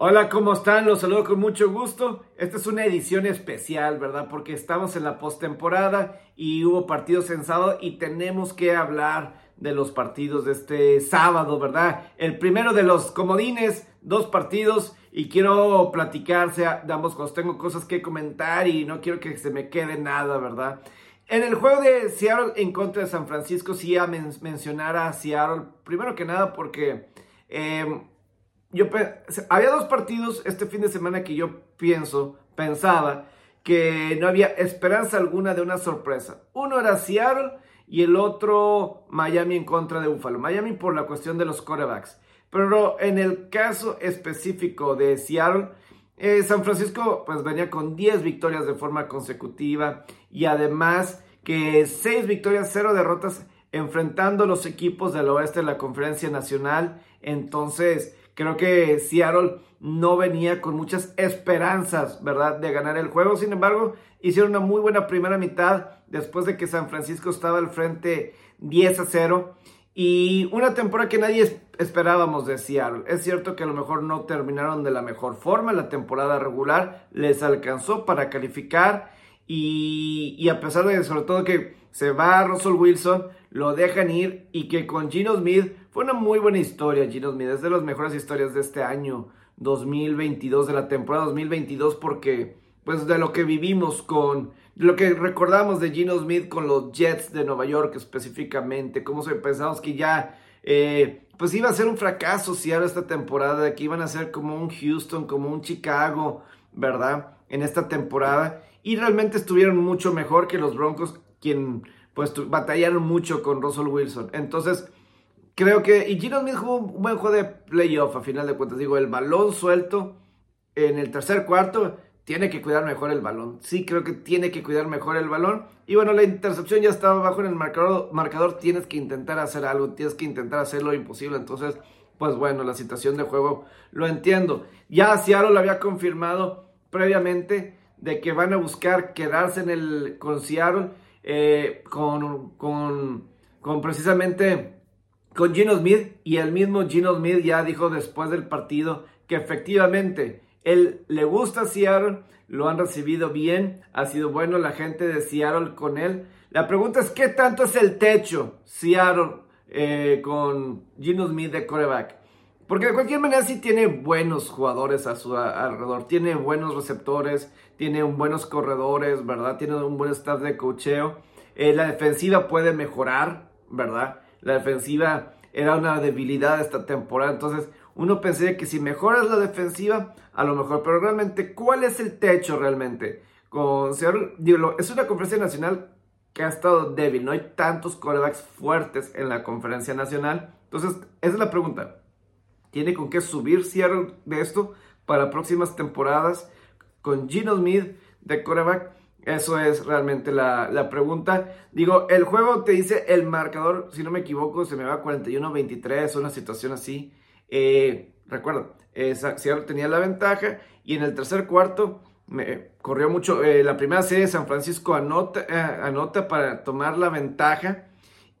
Hola, ¿cómo están? Los saludo con mucho gusto. Esta es una edición especial, ¿verdad? Porque estamos en la postemporada y hubo partidos en sábado y tenemos que hablar de los partidos de este sábado, ¿verdad? El primero de los comodines, dos partidos y quiero platicar, sea, de ambos cosas. Tengo cosas que comentar y no quiero que se me quede nada, ¿verdad? En el juego de Seattle en contra de San Francisco, sí a mencionar a Seattle, primero que nada porque... Eh, yo había dos partidos este fin de semana que yo pienso, pensaba que no había esperanza alguna de una sorpresa. Uno era Seattle y el otro Miami en contra de Buffalo. Miami por la cuestión de los quarterbacks. Pero en el caso específico de Seattle, eh, San Francisco pues venía con 10 victorias de forma consecutiva y además que 6 victorias, 0 derrotas enfrentando los equipos del oeste de la conferencia nacional. Entonces, Creo que Seattle no venía con muchas esperanzas, ¿verdad?, de ganar el juego. Sin embargo, hicieron una muy buena primera mitad después de que San Francisco estaba al frente 10 a 0. Y una temporada que nadie esperábamos de Seattle. Es cierto que a lo mejor no terminaron de la mejor forma. La temporada regular les alcanzó para calificar. Y, a pesar de sobre todo que se va Russell Wilson, lo dejan ir y que con Gino Smith fue una muy buena historia, Gino Smith. Es de las mejores historias de este año 2022, de la temporada 2022, porque pues de lo que vivimos con, lo que recordamos de Gino Smith con los Jets de Nueva York específicamente, cómo se pensamos que ya eh, pues iba a ser un fracaso si ahora esta temporada, que iban a ser como un Houston, como un Chicago, ¿verdad? En esta temporada. Y realmente estuvieron mucho mejor que los Broncos, quien pues batallaron mucho con Russell Wilson. Entonces, creo que, y Gino Smith jugó un buen juego de playoff a final de cuentas. Digo, el balón suelto en el tercer cuarto, tiene que cuidar mejor el balón. Sí, creo que tiene que cuidar mejor el balón. Y bueno, la intercepción ya estaba abajo en el marcador, marcador. Tienes que intentar hacer algo, tienes que intentar hacer lo imposible. Entonces, pues bueno, la situación de juego lo entiendo. Ya Seattle lo había confirmado previamente de que van a buscar quedarse en el con Seattle eh, con, con, precisamente con Gino Smith y el mismo Gino Smith ya dijo después del partido que efectivamente él le gusta Seattle, lo han recibido bien, ha sido bueno la gente de Seattle con él. La pregunta es qué tanto es el techo Seattle eh, con Gino Smith de coreback. Porque de cualquier manera sí tiene buenos jugadores a su alrededor, tiene buenos receptores, tiene buenos corredores, ¿verdad? Tiene un buen staff de cocheo. Eh, la defensiva puede mejorar, ¿verdad? La defensiva era una debilidad esta temporada, entonces uno pensaría que si mejoras la defensiva, a lo mejor, pero realmente, ¿cuál es el techo realmente? Con es una conferencia nacional que ha estado débil, no hay tantos corebacks fuertes en la conferencia nacional, entonces esa es la pregunta tiene con qué subir cierre de esto para próximas temporadas con Gino Smith de coreback. Eso es realmente la, pregunta. Digo, el juego te dice el marcador, si no me equivoco, se me va 41-23, una situación así. Eh, recuerda, eh, Seattle tenía la ventaja y en el tercer cuarto me corrió mucho. Eh, la primera serie San Francisco anota, eh, anota para tomar la ventaja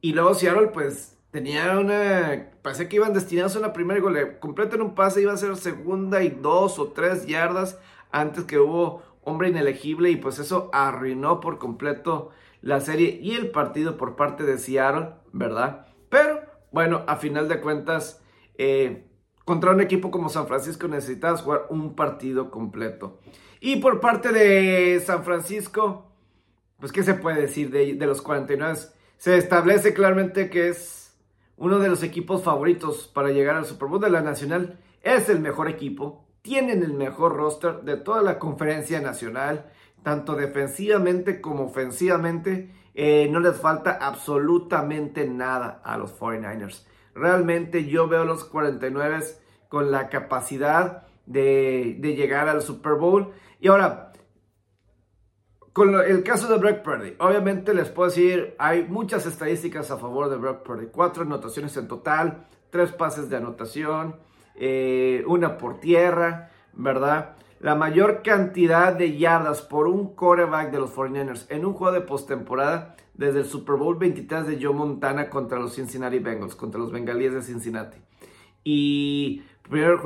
y luego Seattle pues tenía una. Parece que iban destinados a una primera gol. Completan un pase, iba a ser segunda y dos o tres yardas antes que hubo hombre inelegible y pues eso arruinó por completo la serie y el partido por parte de Seattle, ¿verdad? Pero bueno, a final de cuentas, eh, contra un equipo como San Francisco necesitas jugar un partido completo. Y por parte de San Francisco, pues ¿qué se puede decir de, de los 49? Se establece claramente que es uno de los equipos favoritos para llegar al Super Bowl de la Nacional. Es el mejor equipo, tienen el mejor roster de toda la conferencia nacional, tanto defensivamente como ofensivamente. Eh, no les falta absolutamente nada a los 49ers. Realmente yo veo a los 49 con la capacidad de llegar al Super Bowl. Y ahora, con el caso de Brock Purdy, obviamente les puedo decir, hay muchas estadísticas a favor de Brock Purdy. Cuatro anotaciones en total, tres pases de anotación, eh, una por tierra, ¿verdad? La mayor cantidad de yardas por un quarterback de los 49ers en un juego de postemporada desde el Super Bowl 23 de Joe Montana contra los Cincinnati Bengals, contra los Bengalíes de Cincinnati. Y primero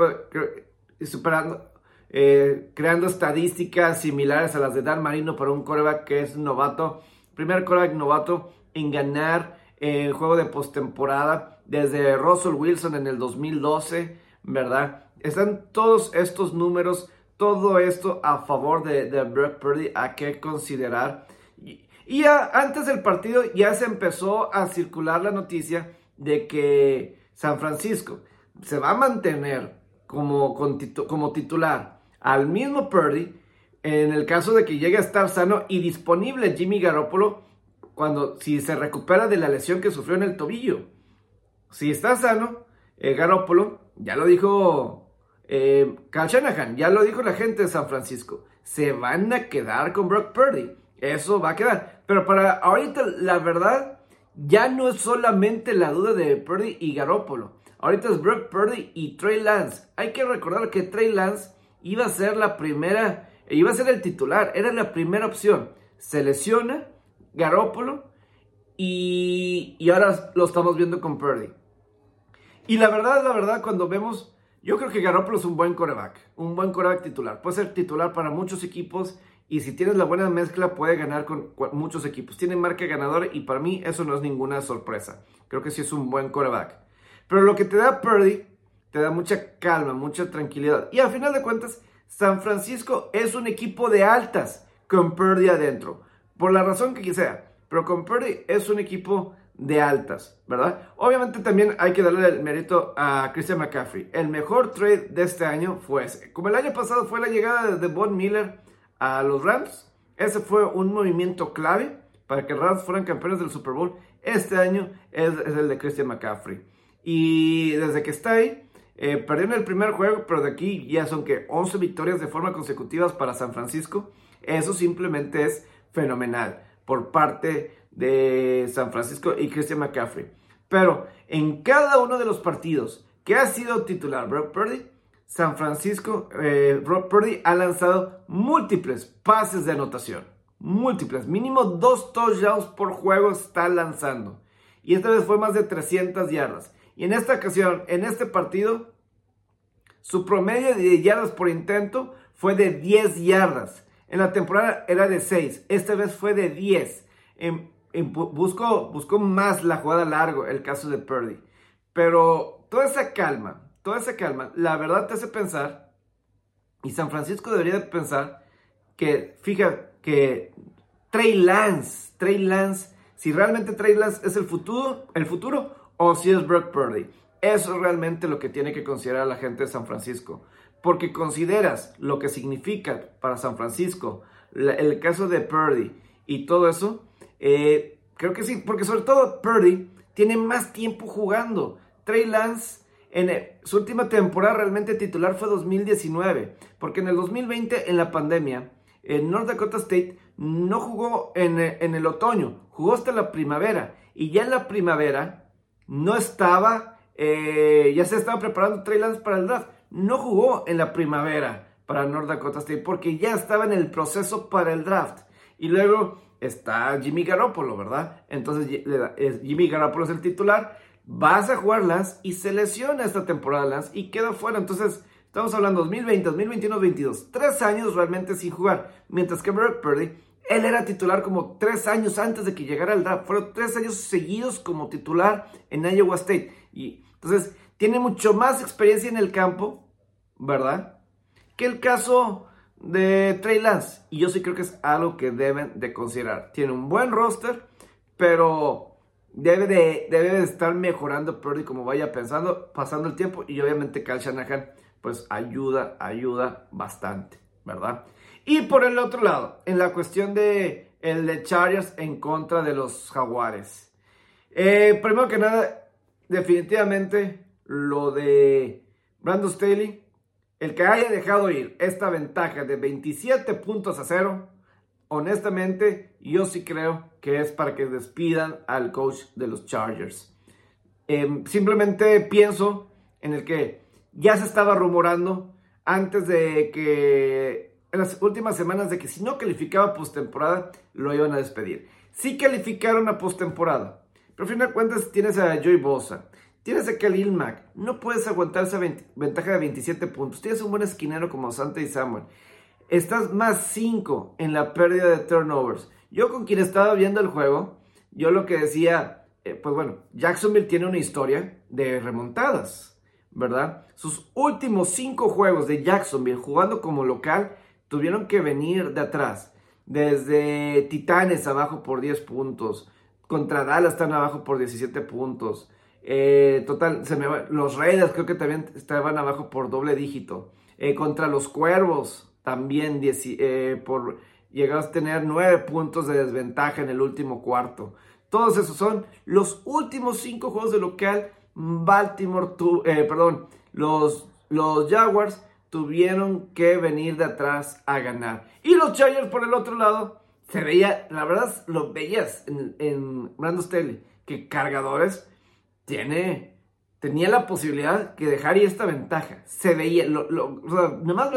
superando, eh, creando estadísticas similares a las de Dan Marino para un coreback que es novato, primer coreback novato en ganar el juego de postemporada desde Russell Wilson en el 2012, ¿verdad? Están todos estos números, todo esto a favor de, de Purdy, a qué considerar. Y, y antes del partido ya se empezó a circular la noticia de que San Francisco se va a mantener como, como titular al mismo Purdy en el caso de que llegue a estar sano y disponible Jimmy Garoppolo cuando si se recupera de la lesión que sufrió en el tobillo. Si está sano, eh, Garoppolo, ya lo dijo eh, Shanahan, ya lo dijo la gente de San Francisco, se van a quedar con Brock Purdy. Eso va a quedar. Pero para ahorita, la verdad, ya no es solamente la duda de Purdy y Garoppolo. Ahorita es Brock Purdy y Trey Lance. Hay que recordar que Trey Lance iba a ser la primera, iba a ser el titular, era la primera opción. Se lesiona Garoppolo y, y ahora lo estamos viendo con Purdy. Y la verdad, la verdad, cuando vemos, yo creo que Garoppolo es un buen coreback, un buen coreback titular. Puede ser titular para muchos equipos y si tienes la buena mezcla puede ganar con muchos equipos. Tiene marca ganadora y para mí eso no es ninguna sorpresa. Creo que sí es un buen coreback. Pero lo que te da Purdy, te da mucha calma, mucha tranquilidad. Y al final de cuentas, San Francisco es un equipo de altas con Purdy adentro. Por la razón que sea. Pero con Purdy es un equipo de altas, ¿verdad? Obviamente también hay que darle el mérito a Christian McCaffrey. El mejor trade de este año fue ese. Como el año pasado fue la llegada de Von Miller a los Rams. Ese fue un movimiento clave para que Rams fueran campeones del Super Bowl. Este año es, el de Christian McCaffrey. Y desde que está ahí, eh, perdieron el primer juego, pero de aquí ya son que 11 victorias de forma consecutivas para San Francisco. Eso simplemente es fenomenal por parte de San Francisco y Christian McCaffrey. Pero en cada uno de los partidos que ha sido titular Brock Purdy, San Francisco, eh, Purdy ha lanzado múltiples pases de anotación. Múltiples, mínimo dos touchdowns por juego está lanzando. Y esta vez fue más de 300 yardas. Y en esta ocasión, en este partido, su promedio de yardas por intento fue de 10 yardas. En la temporada era de 6. Esta vez fue de 10. buscó, buscó más la jugada largo, el caso de Purdy. Pero toda esa calma, toda esa calma, la verdad te hace pensar, y San Francisco debería pensar, que fija que Trey Lance, Trey Lance, si realmente Trey Lance es el futuro, el futuro o si es Brock Purdy. Eso es realmente lo que tiene que considerar la gente de San Francisco. Porque consideras lo que significa para San Francisco el caso de Purdy y todo eso. Eh, creo que sí, porque sobre todo Purdy tiene más tiempo jugando. Trey Lance en su última temporada realmente titular fue 2019, porque en el 2020, en la pandemia, en North Dakota State no jugó en, el otoño, jugó hasta la primavera. Y ya en la primavera no estaba, eh, ya se estaba preparando Trey Lance para el draft. No jugó en la primavera para North Dakota State porque ya estaba en el proceso para el draft. Y luego está Jimmy Garoppolo, ¿verdad? Entonces Jimmy Garoppolo es el titular vas a jugar Lance y se lesiona esta temporada Lance y queda fuera. Entonces, estamos hablando 2020, 2021, 2022. Tres años realmente sin jugar. Mientras que Brock Purdy, él era titular como tres años antes de que llegara el draft. Fueron tres años seguidos como titular en Iowa State. Y entonces, tiene mucho más experiencia en el campo, ¿verdad? Que el caso de Trey Lance. Y yo sí creo que es algo que deben de considerar. Tiene un buen roster, pero debe de, debe estar mejorando Purdy como vaya pensando, pasando el tiempo y obviamente Kyle Shanahan pues ayuda, ayuda bastante, ¿verdad? Y por el otro lado, en la cuestión de el de Chargers en contra de los Jaguares. Eh, primero que nada, definitivamente lo de Brandon Staley, el que haya dejado ir esta ventaja de 27 puntos a cero, honestamente, yo sí creo que es para que despidan al coach de los Chargers. Em, simplemente pienso en el que ya se estaba rumorando antes de que, en las últimas semanas, de que si no calificaba postemporada, lo iban a despedir. Sí calificaron a postemporada, pero al final de cuentas tienes a Joey Bosa, Tienes a Khalil Mack. No puedes aguantar esa ventaja de 27 puntos. Tienes un buen esquinero como Santa y Samuel. Estás más 5 en la pérdida de turnovers. Yo con quien estaba viendo el juego, yo lo que decía, eh, pues bueno, Jacksonville tiene una historia de remontadas, ¿verdad? Sus últimos 5 juegos de Jacksonville jugando como local tuvieron que venir de atrás. Desde Titanes abajo por 10 puntos. Contra Dallas están abajo por 17 puntos. Eh, total, se me los Raiders creo que también estaban abajo por doble dígito. Eh, contra los Cuervos también eh, por llegaron a tener 9 puntos de desventaja en el último cuarto. Todos esos son los últimos 5 juegos de local. Baltimore, perdón, los, los Jaguars tuvieron que venir de atrás a ganar. Y los Chargers por el otro lado, se veía, la verdad, lo veías en, en Staley, que cargadores tiene, tenía la posibilidad que dejaría esta ventaja. Se veía, lo, lo, o sea, nomás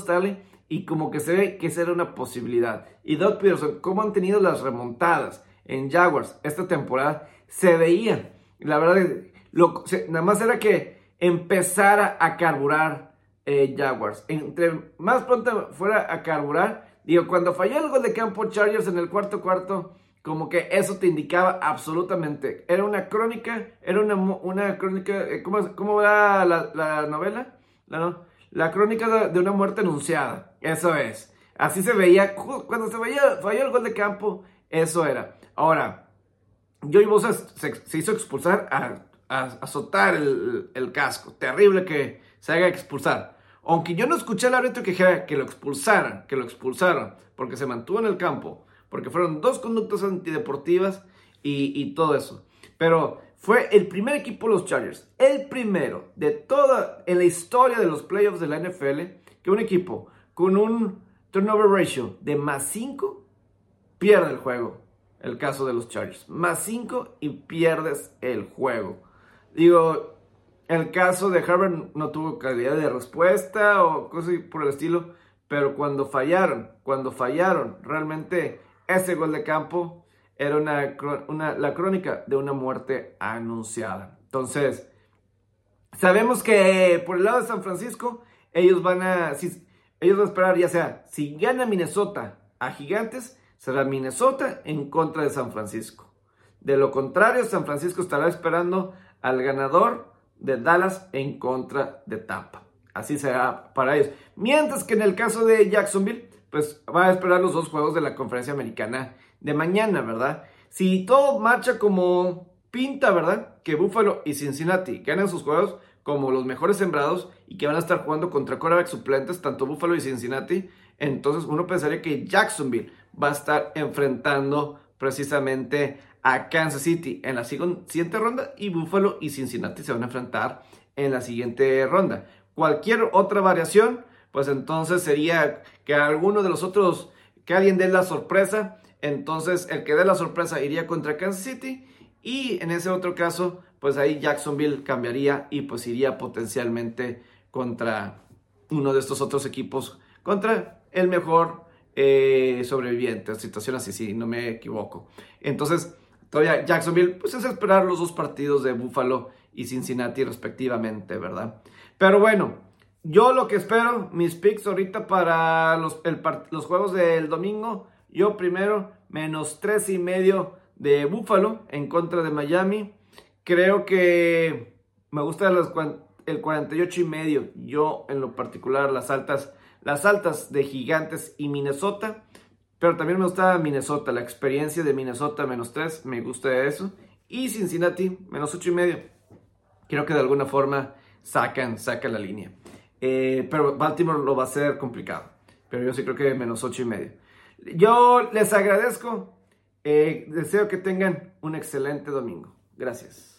Staley y como que se ve que esa era una posibilidad. Y Doug Peterson, cómo han tenido las remontadas en Jaguars esta temporada, se veía. La verdad, lo, nada más era que empezara a carburar eh, Jaguars. Entre más pronto fuera a carburar, digo, cuando falló el gol de campo Chargers en el cuarto cuarto, como que eso te indicaba absolutamente. Era una crónica, era una, una crónica, eh, ¿cómo, cómo va la, novela? La, la crónica de, una muerte anunciada, eso es. Así se veía, cuando se veía, falló el gol de campo, eso era. Ahora, Joey Bosa se, se hizo expulsar a, azotar el, el casco. Terrible que se haga expulsar. Aunque yo no escuché al árbitro que dijera que lo expulsaran, que lo expulsaran, porque se mantuvo en el campo, porque fueron dos conductas antideportivas y, todo eso. Pero fue el primer equipo de los Chargers, el primero de toda en la historia de los playoffs de la NFL, que un equipo con un turnover ratio de más 5 pierde el juego. El caso de los Chargers. Más 5 y pierdes el juego. Digo, el caso de Harvard no tuvo calidad de respuesta o cosas por el estilo, pero cuando fallaron, cuando fallaron, realmente ese gol de campo era una, la crónica de una muerte anunciada. Entonces, sabemos que por el lado de San Francisco, ellos van a, ellos van a esperar ya sea, si gana Minnesota a Gigantes, será Minnesota en contra de San Francisco. De lo contrario, San Francisco estará esperando al ganador de Dallas en contra de Tampa. Así será para ellos. Mientras que en el caso de Jacksonville, pues va a esperar los dos juegos de la conferencia americana de mañana, ¿verdad? Si todo marcha como pinta, ¿verdad? Que Buffalo y Cincinnati ganan sus juegos como los mejores sembrados y que van a estar jugando contra quarterback suplentes, tanto Buffalo y Cincinnati, entonces uno pensaría que Jacksonville va a estar enfrentando precisamente a Kansas City en la siguiente ronda y Buffalo y Cincinnati se van a enfrentar en la siguiente ronda. Cualquier otra variación, pues entonces sería que alguno de los otros, que alguien dé la sorpresa, entonces el que dé la sorpresa iría contra Kansas City y en ese otro caso, pues ahí Jacksonville cambiaría y pues iría potencialmente contra uno de estos otros equipos, contra el mejor eh, sobreviviente, situación así, si no me equivoco. Entonces, Todavía Jacksonville, pues es esperar los dos partidos de Buffalo y Cincinnati respectivamente, ¿verdad? Pero bueno, yo lo que espero, mis picks ahorita para los, los juegos del domingo, yo primero menos tres y medio de Buffalo en contra de Miami. Creo que me gusta el 48 y medio. Yo en lo particular las altas, las altas de Gigantes y Minnesota. Pero también me gusta Minnesota, la experiencia de Minnesota menos 3, me gusta eso. Y Cincinnati menos 8 y medio. Creo que de alguna forma sacan, sacan la línea. Eh, pero Baltimore lo va a hacer complicado. Pero yo sí creo que menos 8 y medio. Yo les agradezco. Eh, deseo que tengan un excelente domingo. Gracias.